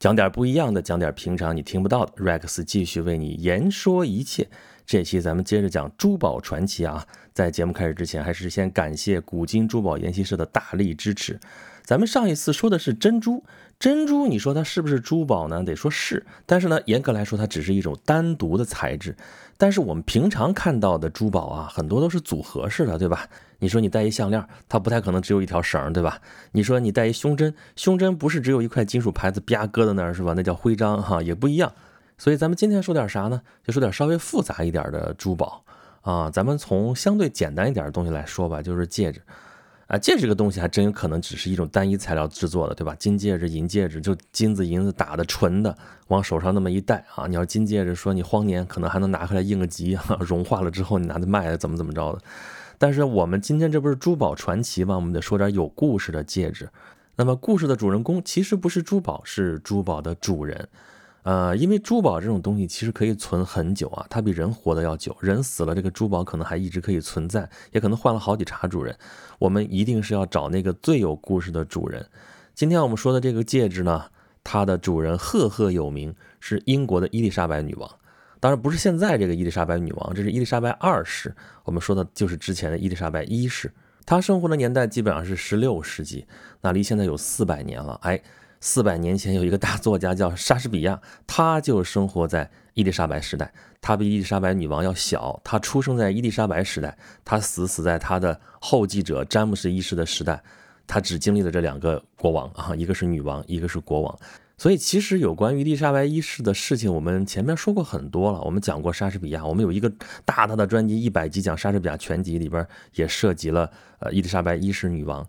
讲点不一样的，讲点平常你听不到的。Rex 继续为你言说一切。这期咱们接着讲珠宝传奇啊！在节目开始之前，还是先感谢古今珠宝研习社的大力支持。咱们上一次说的是珍珠，珍珠你说它是不是珠宝呢？得说是，但是呢，严格来说它只是一种单独的材质。但是我们平常看到的珠宝啊，很多都是组合式的，对吧？你说你戴一项链，它不太可能只有一条绳，对吧？你说你戴一胸针，胸针不是只有一块金属牌子啪搁在那儿是吧？那叫徽章哈，也不一样。所以咱们今天说点啥呢？就说点稍微复杂一点的珠宝啊。咱们从相对简单一点的东西来说吧，就是戒指啊。戒指这个东西还真有可能只是一种单一材料制作的，对吧？金戒指、银戒指，就金子银子打的纯的，往手上那么一戴啊。你要金戒指，说你荒年可能还能拿回来应个急，融化了之后你拿着卖，怎么怎么着的。但是我们今天这不是珠宝传奇吗？我们得说点有故事的戒指。那么故事的主人公其实不是珠宝，是珠宝的主人。呃，因为珠宝这种东西其实可以存很久啊，它比人活得要久。人死了，这个珠宝可能还一直可以存在，也可能换了好几茬主人。我们一定是要找那个最有故事的主人。今天我们说的这个戒指呢，它的主人赫赫有名，是英国的伊丽莎白女王。当然不是现在这个伊丽莎白女王，这是伊丽莎白二世。我们说的就是之前的伊丽莎白一世。她生活的年代基本上是十六世纪，那离现在有四百年了。哎，四百年前有一个大作家叫莎士比亚，他就生活在伊丽莎白时代。他比伊丽莎白女王要小，他出生在伊丽莎白时代，他死死在他的后继者詹姆斯一世的时代。他只经历了这两个国王啊，一个是女王，一个是国王。所以其实有关于伊丽莎白一世的事情，我们前面说过很多了。我们讲过莎士比亚，我们有一个大大的专辑，一百集讲莎士比亚全集，里边也涉及了呃伊丽莎白一世女王。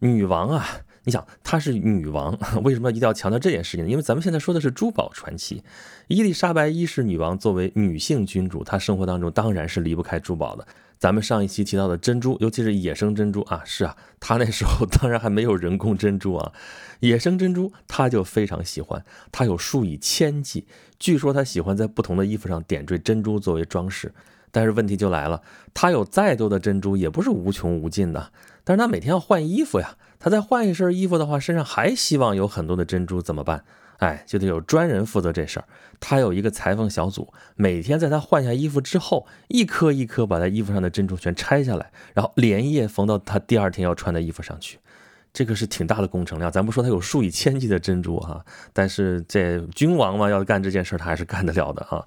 女王啊，你想她是女王，为什么一定要强调这件事情呢？因为咱们现在说的是珠宝传奇。伊丽莎白一世女王作为女性君主，她生活当中当然是离不开珠宝的。咱们上一期提到的珍珠，尤其是野生珍珠啊，是啊，他那时候 当然还没有人工珍珠啊，野生珍珠他就非常喜欢，他有数以千计，据说他喜欢在不同的衣服上点缀珍珠作为装饰。但是问题就来了，他有再多的珍珠也不是无穷无尽的，但是他每天要换衣服呀，他再换一身衣服的话，身上还希望有很多的珍珠，怎么办？哎，就得有专人负责这事儿。他有一个裁缝小组，每天在他换下衣服之后，一颗一颗把他衣服上的珍珠全拆下来，然后连夜缝到他第二天要穿的衣服上去。这个是挺大的工程量。咱不说他有数以千计的珍珠哈，但是这君王嘛，要干这件事儿他还是干得了的啊。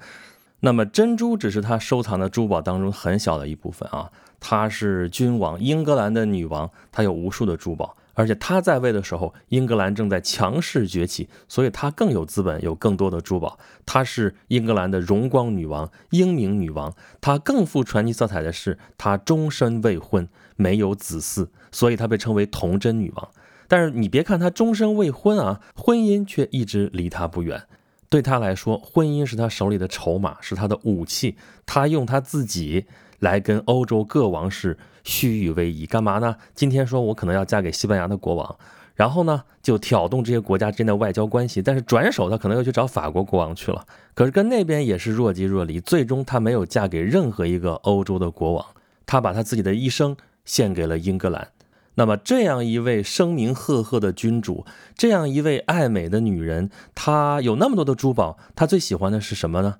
那么珍珠只是他收藏的珠宝当中很小的一部分啊。他是君王，英格兰的女王，她有无数的珠宝。而且他在位的时候，英格兰正在强势崛起，所以他更有资本，有更多的珠宝。她是英格兰的荣光女王，英明女王。她更富传奇色彩的是，她终身未婚，没有子嗣，所以她被称为童贞女王。但是你别看她终身未婚啊，婚姻却一直离她不远。对她来说，婚姻是她手里的筹码，是她的武器。她用她自己。来跟欧洲各王室虚与委蛇，干嘛呢？今天说我可能要嫁给西班牙的国王，然后呢就挑动这些国家之间的外交关系，但是转手他可能又去找法国国王去了，可是跟那边也是若即若离，最终他没有嫁给任何一个欧洲的国王，他把他自己的一生献给了英格兰。那么这样一位声名赫赫的君主，这样一位爱美的女人，她有那么多的珠宝，她最喜欢的是什么呢？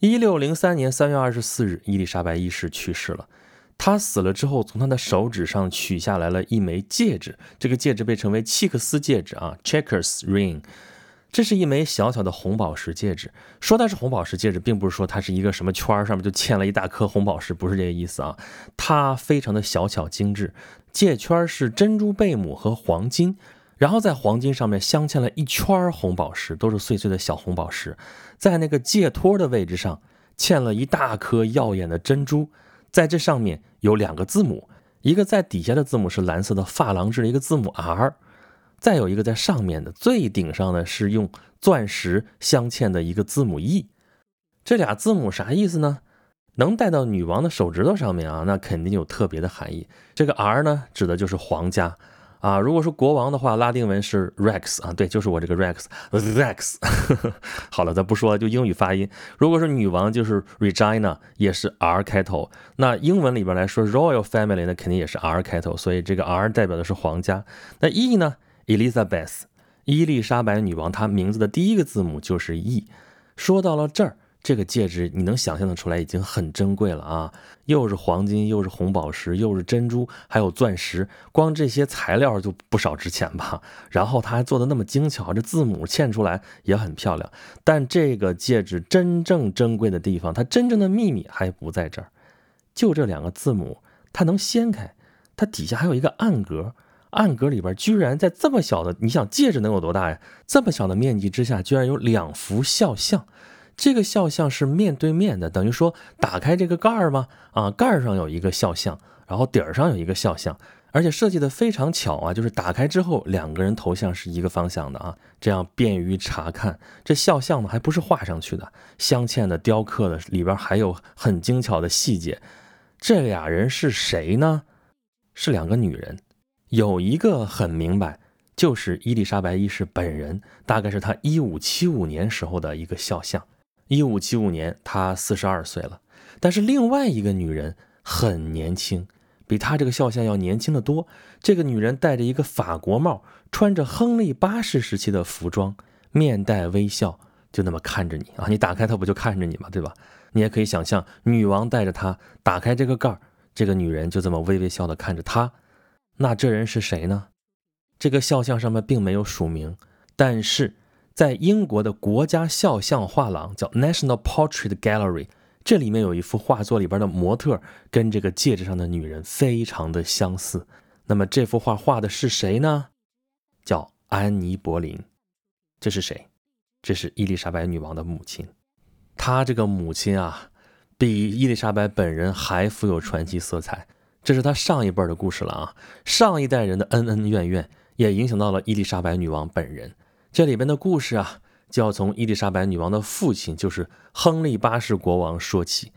一六零三年三月二十四日，伊丽莎白一世去世了。他死了之后，从他的手指上取下来了一枚戒指，这个戒指被称为契克斯戒指啊，Checkers Ring。这是一枚小小的红宝石戒指。说它是红宝石戒指，并不是说它是一个什么圈儿上面就嵌了一大颗红宝石，不是这个意思啊。它非常的小巧精致，戒圈是珍珠贝母和黄金。然后在黄金上面镶嵌了一圈红宝石，都是碎碎的小红宝石，在那个戒托的位置上嵌了一大颗耀眼的珍珠，在这上面有两个字母，一个在底下的字母是蓝色的珐琅质的一个字母 R，再有一个在上面的最顶上的是用钻石镶嵌的一个字母 E，这俩字母啥意思呢？能戴到女王的手指头上面啊，那肯定有特别的含义。这个 R 呢，指的就是皇家。啊，如果是国王的话，拉丁文是 Rex 啊，对，就是我这个 Rex，Rex。好了，咱不说了，就英语发音。如果是女王，就是 Regina，也是 R 开头。那英文里边来说，Royal Family 那肯定也是 R 开头，所以这个 R 代表的是皇家。那 E 呢？Elizabeth，伊丽莎白女王她名字的第一个字母就是 E。说到了这儿。这个戒指你能想象的出来，已经很珍贵了啊！又是黄金，又是红宝石，又是珍珠，还有钻石，光这些材料就不少值钱吧？然后它还做的那么精巧，这字母嵌出来也很漂亮。但这个戒指真正珍贵的地方，它真正的秘密还不在这儿，就这两个字母，它能掀开，它底下还有一个暗格，暗格里边居然在这么小的，你想戒指能有多大呀？这么小的面积之下，居然有两幅肖像。这个肖像是面对面的，等于说打开这个盖儿吗？啊，盖儿上有一个肖像，然后底儿上有一个肖像，而且设计的非常巧啊，就是打开之后两个人头像是一个方向的啊，这样便于查看。这肖像呢还不是画上去的，镶嵌的、雕刻的，里边还有很精巧的细节。这俩人是谁呢？是两个女人，有一个很明白，就是伊丽莎白一世本人，大概是她一五七五年时候的一个肖像。一五七五年，她四十二岁了，但是另外一个女人很年轻，比她这个肖像要年轻的多。这个女人戴着一个法国帽，穿着亨利八世时期的服装，面带微笑，就那么看着你啊！你打开它不就看着你吗？对吧？你也可以想象，女王带着她打开这个盖儿，这个女人就这么微微笑的看着她。那这人是谁呢？这个肖像上面并没有署名，但是。在英国的国家肖像画廊叫 National Portrait Gallery，这里面有一幅画作，里边的模特跟这个戒指上的女人非常的相似。那么这幅画画的是谁呢？叫安妮·柏林。这是谁？这是伊丽莎白女王的母亲。她这个母亲啊，比伊丽莎白本人还富有传奇色彩。这是她上一辈的故事了啊，上一代人的恩恩怨怨也影响到了伊丽莎白女王本人。这里边的故事啊，就要从伊丽莎白女王的父亲，就是亨利八世国王说起。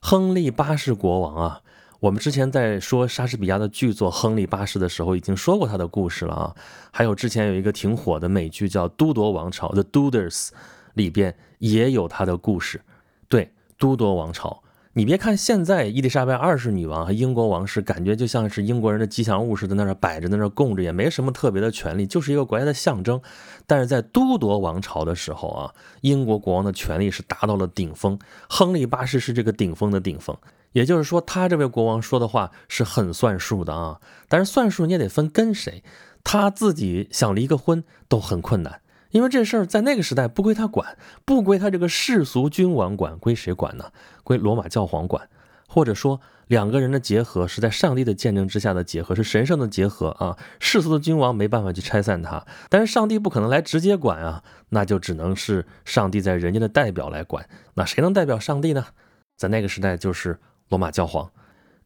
亨利八世国王啊，我们之前在说莎士比亚的剧作《亨利八世》的时候，已经说过他的故事了啊。还有之前有一个挺火的美剧叫《都铎王朝》（The Tudors），里边也有他的故事。对，都铎王朝。你别看现在伊丽莎白二世女王和英国王室感觉就像是英国人的吉祥物似的，在那摆着，在那供着，也没什么特别的权利，就是一个国家的象征。但是在都铎王朝的时候啊，英国国王的权力是达到了顶峰，亨利八世是这个顶峰的顶峰。也就是说，他这位国王说的话是很算数的啊。但是算数你也得分跟谁，他自己想离个婚都很困难。因为这事儿在那个时代不归他管，不归他这个世俗君王管，归谁管呢？归罗马教皇管。或者说，两个人的结合是在上帝的见证之下的结合，是神圣的结合啊！世俗的君王没办法去拆散他，但是上帝不可能来直接管啊，那就只能是上帝在人间的代表来管。那谁能代表上帝呢？在那个时代就是罗马教皇。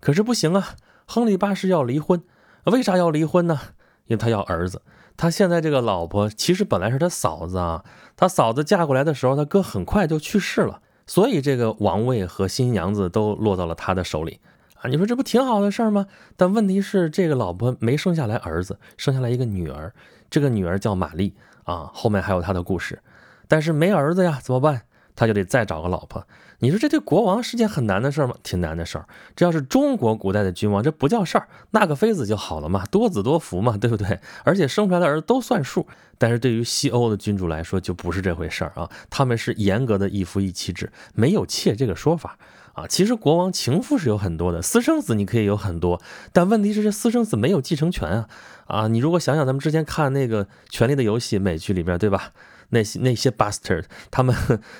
可是不行啊，亨利八世要离婚，为啥要离婚呢？因为他要儿子。他现在这个老婆其实本来是他嫂子啊，他嫂子嫁过来的时候，他哥很快就去世了，所以这个王位和新娘子都落到了他的手里啊。你说这不挺好的事儿吗？但问题是这个老婆没生下来儿子，生下来一个女儿，这个女儿叫玛丽啊，后面还有她的故事，但是没儿子呀，怎么办？他就得再找个老婆。你说这对国王是件很难的事吗？挺难的事儿。这要是中国古代的君王，这不叫事儿，纳个妃子就好了嘛，多子多福嘛，对不对？而且生出来的儿子都算数。但是对于西欧的君主来说，就不是这回事儿啊。他们是严格的一夫一妻制，没有妾这个说法啊。其实国王情妇是有很多的，私生子你可以有很多，但问题是这私生子没有继承权啊。啊，你如果想想咱们之前看那个《权力的游戏》美剧里边，对吧？那些那些 bastard，他们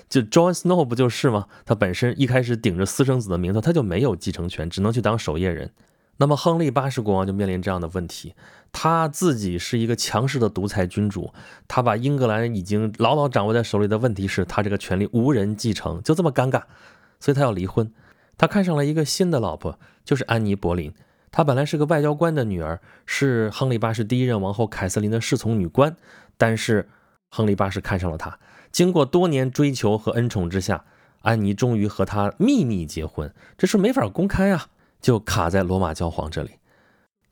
就 John Snow 不就是吗？他本身一开始顶着私生子的名头，他就没有继承权，只能去当守夜人。那么亨利八世国王就面临这样的问题，他自己是一个强势的独裁君主，他把英格兰已经牢牢掌握在手里的问题是他这个权利无人继承，就这么尴尬，所以他要离婚。他看上了一个新的老婆，就是安妮·柏林。她本来是个外交官的女儿，是亨利八世第一任王后凯瑟琳的侍从女官，但是。亨利八世看上了她，经过多年追求和恩宠之下，安妮终于和他秘密结婚。这事没法公开啊，就卡在罗马教皇这里。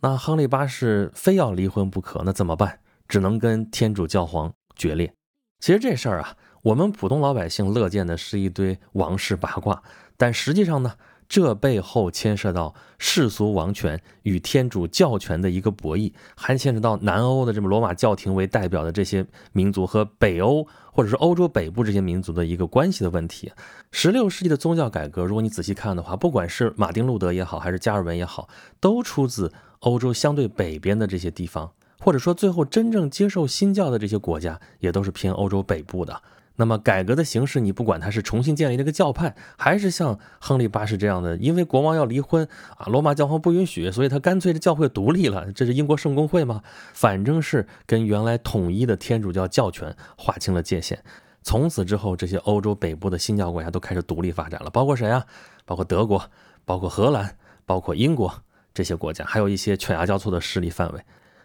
那亨利八世非要离婚不可，那怎么办？只能跟天主教皇决裂。其实这事儿啊，我们普通老百姓乐见的是一堆王室八卦，但实际上呢，这背后牵涉到世俗王权与天主教权的一个博弈，还牵涉到南欧的这么罗马教廷为代表的这些民族和北欧或者是欧洲北部这些民族的一个关系的问题。十六世纪的宗教改革，如果你仔细看的话，不管是马丁路德也好，还是加尔文也好，都出自欧洲相对北边的这些地方，或者说最后真正接受新教的这些国家，也都是偏欧洲北部的。那么改革的形式，你不管他是重新建立这个教派，还是像亨利八世这样的，因为国王要离婚啊，罗马教皇不允许，所以他干脆这教会独立了，这是英国圣公会吗？反正是跟原来统一的天主教教权划清了界限。从此之后，这些欧洲北部的新教国家都开始独立发展了，包括谁啊？包括德国，包括荷兰，包括英国这些国家，还有一些犬牙交错的势力范围。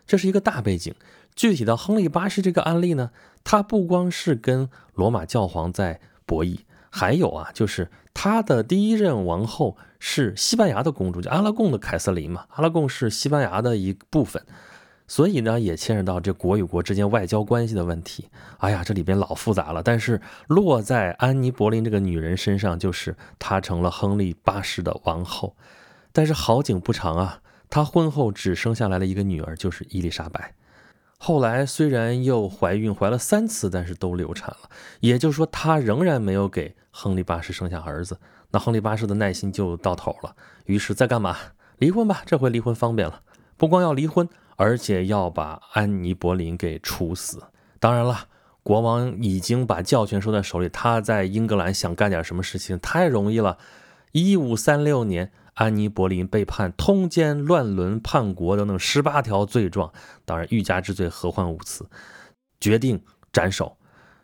这是一个大背景。具体到亨利八世这个案例呢，他不光是跟罗马教皇在博弈，还有啊，就是他的第一任王后是西班牙的公主，叫阿拉贡的凯瑟琳嘛。阿拉贡是西班牙的一部分，所以呢，也牵扯到这国与国之间外交关系的问题。哎呀，这里边老复杂了。但是落在安妮·柏林这个女人身上，就是她成了亨利八世的王后。但是好景不长啊，她婚后只生下来了一个女儿，就是伊丽莎白。后来虽然又怀孕，怀了三次，但是都流产了。也就是说，她仍然没有给亨利八世生下儿子。那亨利八世的耐心就到头了，于是再干嘛？离婚吧，这回离婚方便了，不光要离婚，而且要把安妮·柏林给处死。当然了，国王已经把教权收在手里，他在英格兰想干点什么事情太容易了。一五三六年。安妮·柏林被判通奸、乱伦、叛国等等十八条罪状，当然欲加之罪，何患无辞？决定斩首。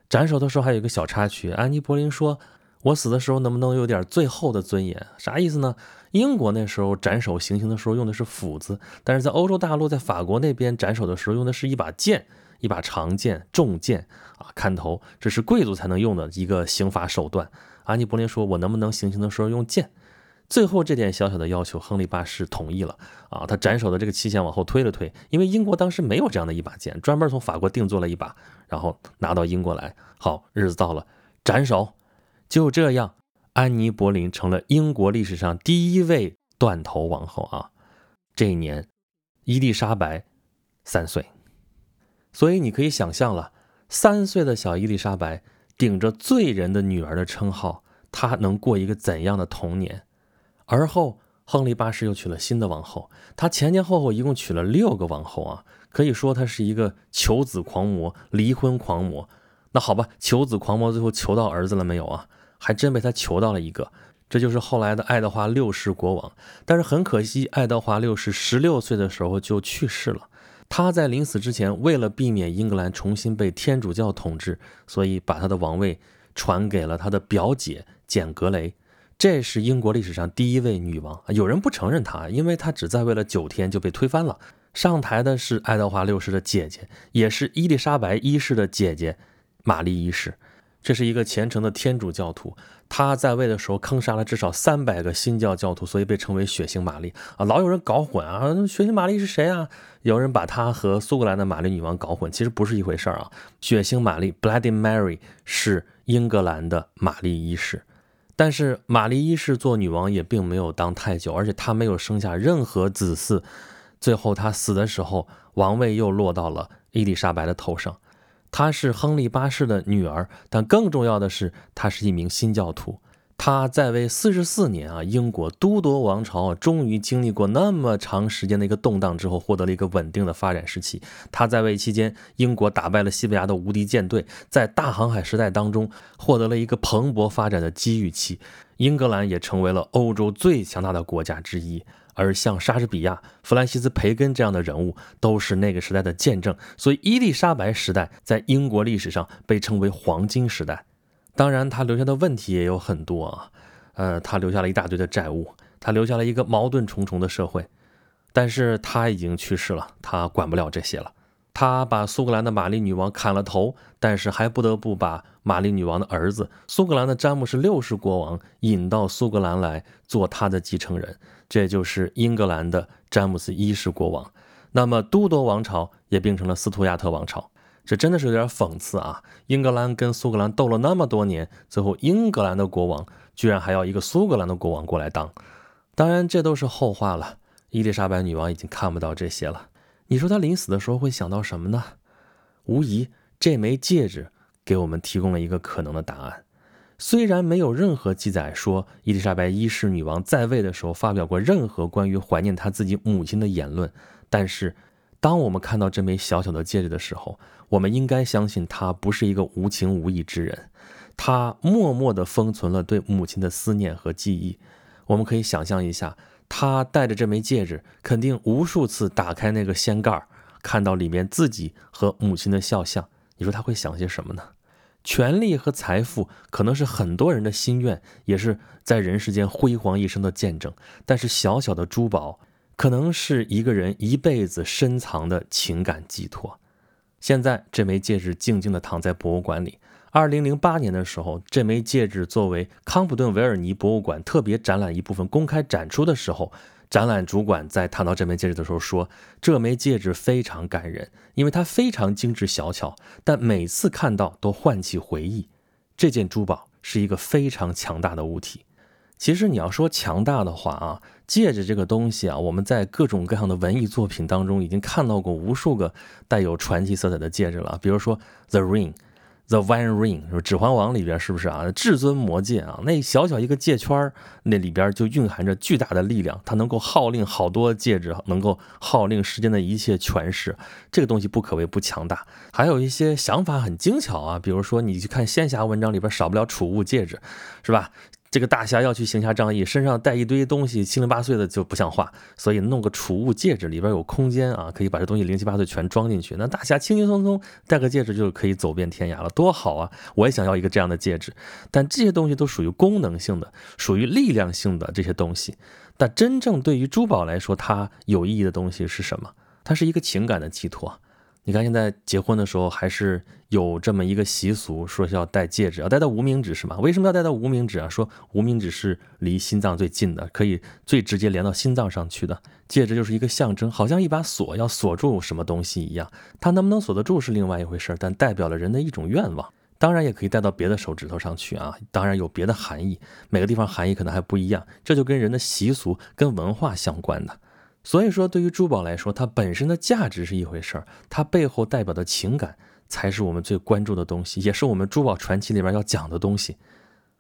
斩首的时候还有一个小插曲，安妮·柏林说：“我死的时候能不能有点最后的尊严？”啥意思呢？英国那时候斩首行刑的时候用的是斧子，但是在欧洲大陆，在法国那边斩首的时候用的是一把剑，一把长剑、重剑啊，砍头，这是贵族才能用的一个刑罚手段。安妮·柏林说：“我能不能行刑的时候用剑？”最后这点小小的要求，亨利八世同意了啊！他斩首的这个期限往后推了推，因为英国当时没有这样的一把剑，专门从法国定做了一把，然后拿到英国来。好，日子到了，斩首。就这样，安妮·柏林成了英国历史上第一位断头王后啊！这一年，伊丽莎白三岁，所以你可以想象了，三岁的小伊丽莎白顶着罪人的女儿的称号，她能过一个怎样的童年？而后，亨利八世又娶了新的王后。他前前后后一共娶了六个王后啊，可以说他是一个求子狂魔、离婚狂魔。那好吧，求子狂魔最后求到儿子了没有啊？还真被他求到了一个，这就是后来的爱德华六世国王。但是很可惜，爱德华六世十六岁的时候就去世了。他在临死之前，为了避免英格兰重新被天主教统治，所以把他的王位传给了他的表姐简·格雷。这是英国历史上第一位女王啊，有人不承认她，因为她只在位了九天就被推翻了。上台的是爱德华六世的姐姐，也是伊丽莎白一世的姐姐玛丽一世。这是一个虔诚的天主教徒，她在位的时候坑杀了至少三百个新教教徒，所以被称为血腥玛丽啊。老有人搞混啊，血腥玛丽是谁啊？有人把她和苏格兰的玛丽女王搞混，其实不是一回事儿啊。血腥玛丽 （Bloody Mary） 是英格兰的玛丽一世。但是玛丽一世做女王也并没有当太久，而且她没有生下任何子嗣。最后她死的时候，王位又落到了伊丽莎白的头上。她是亨利八世的女儿，但更重要的是，她是一名新教徒。他在位四十四年啊，英国都铎王朝终于经历过那么长时间的一个动荡之后，获得了一个稳定的发展时期。他在位期间，英国打败了西班牙的无敌舰队，在大航海时代当中获得了一个蓬勃发展的机遇期。英格兰也成为了欧洲最强大的国家之一。而像莎士比亚、弗兰西斯·培根这样的人物，都是那个时代的见证。所以，伊丽莎白时代在英国历史上被称为黄金时代。当然，他留下的问题也有很多啊，呃，他留下了一大堆的债务，他留下了一个矛盾重重的社会，但是他已经去世了，他管不了这些了。他把苏格兰的玛丽女王砍了头，但是还不得不把玛丽女王的儿子苏格兰的詹姆士六世国王引到苏格兰来做他的继承人，这就是英格兰的詹姆斯一世国王。那么都铎王朝也变成了斯图亚特王朝。这真的是有点讽刺啊！英格兰跟苏格兰斗了那么多年，最后英格兰的国王居然还要一个苏格兰的国王过来当。当然，这都是后话了。伊丽莎白女王已经看不到这些了。你说她临死的时候会想到什么呢？无疑，这枚戒指给我们提供了一个可能的答案。虽然没有任何记载说伊丽莎白一世女王在位的时候发表过任何关于怀念她自己母亲的言论，但是。当我们看到这枚小小的戒指的时候，我们应该相信他不是一个无情无义之人，他默默地封存了对母亲的思念和记忆。我们可以想象一下，他戴着这枚戒指，肯定无数次打开那个掀盖，看到里面自己和母亲的肖像。你说他会想些什么呢？权力和财富可能是很多人的心愿，也是在人世间辉煌一生的见证。但是小小的珠宝。可能是一个人一辈子深藏的情感寄托。现在这枚戒指静静地躺在博物馆里。二零零八年的时候，这枚戒指作为康普顿维尔尼博物馆特别展览一部分公开展出的时候，展览主管在谈到这枚戒指的时候说：“这枚戒指非常感人，因为它非常精致小巧，但每次看到都唤起回忆。这件珠宝是一个非常强大的物体。”其实你要说强大的话啊，戒指这个东西啊，我们在各种各样的文艺作品当中已经看到过无数个带有传奇色彩的戒指了。比如说《The Ring》，《The One Ring》，《指环王》里边是不是啊？至尊魔戒啊，那小小一个戒圈那里边就蕴含着巨大的力量，它能够号令好多戒指，能够号令世间的一切权势。这个东西不可谓不强大。还有一些想法很精巧啊，比如说你去看仙侠文章里边少不了储物戒指，是吧？这个大侠要去行侠仗义，身上带一堆东西，七零八碎的就不像话，所以弄个储物戒指，里边有空间啊，可以把这东西零七八碎全装进去。那大侠轻轻松松戴个戒指就可以走遍天涯了，多好啊！我也想要一个这样的戒指。但这些东西都属于功能性的，属于力量性的这些东西。但真正对于珠宝来说，它有意义的东西是什么？它是一个情感的寄托。你看，现在结婚的时候还是有这么一个习俗，说是要戴戒指，要戴到无名指，是吗？为什么要戴到无名指啊？说无名指是离心脏最近的，可以最直接连到心脏上去的。戒指就是一个象征，好像一把锁要锁住什么东西一样。它能不能锁得住是另外一回事，但代表了人的一种愿望。当然也可以戴到别的手指头上去啊，当然有别的含义，每个地方含义可能还不一样，这就跟人的习俗跟文化相关的。所以说，对于珠宝来说，它本身的价值是一回事儿，它背后代表的情感才是我们最关注的东西，也是我们珠宝传奇里边要讲的东西。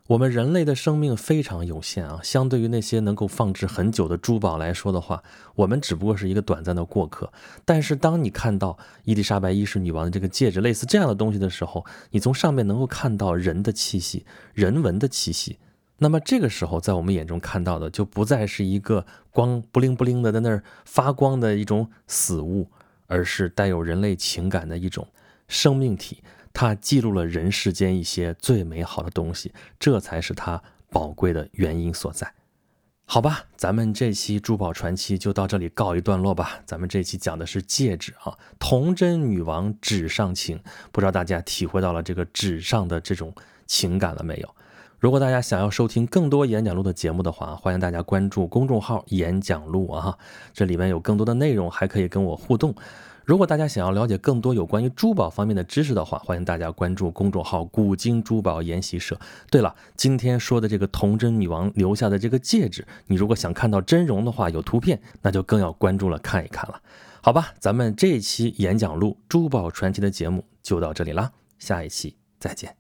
我们人类的生命非常有限啊，相对于那些能够放置很久的珠宝来说的话，我们只不过是一个短暂的过客。但是，当你看到伊丽莎白一世女王的这个戒指，类似这样的东西的时候，你从上面能够看到人的气息，人文的气息。那么这个时候，在我们眼中看到的就不再是一个光不灵不灵的在那儿发光的一种死物，而是带有人类情感的一种生命体。它记录了人世间一些最美好的东西，这才是它宝贵的原因所在。好吧，咱们这期珠宝传奇就到这里告一段落吧。咱们这期讲的是戒指啊，童真女王纸上情，不知道大家体会到了这个纸上的这种情感了没有？如果大家想要收听更多演讲录的节目的话，欢迎大家关注公众号“演讲录”啊，这里面有更多的内容，还可以跟我互动。如果大家想要了解更多有关于珠宝方面的知识的话，欢迎大家关注公众号“古今珠宝研习社”。对了，今天说的这个童真女王留下的这个戒指，你如果想看到真容的话，有图片，那就更要关注了，看一看了。好吧，咱们这一期演讲录珠宝传奇的节目就到这里啦，下一期再见。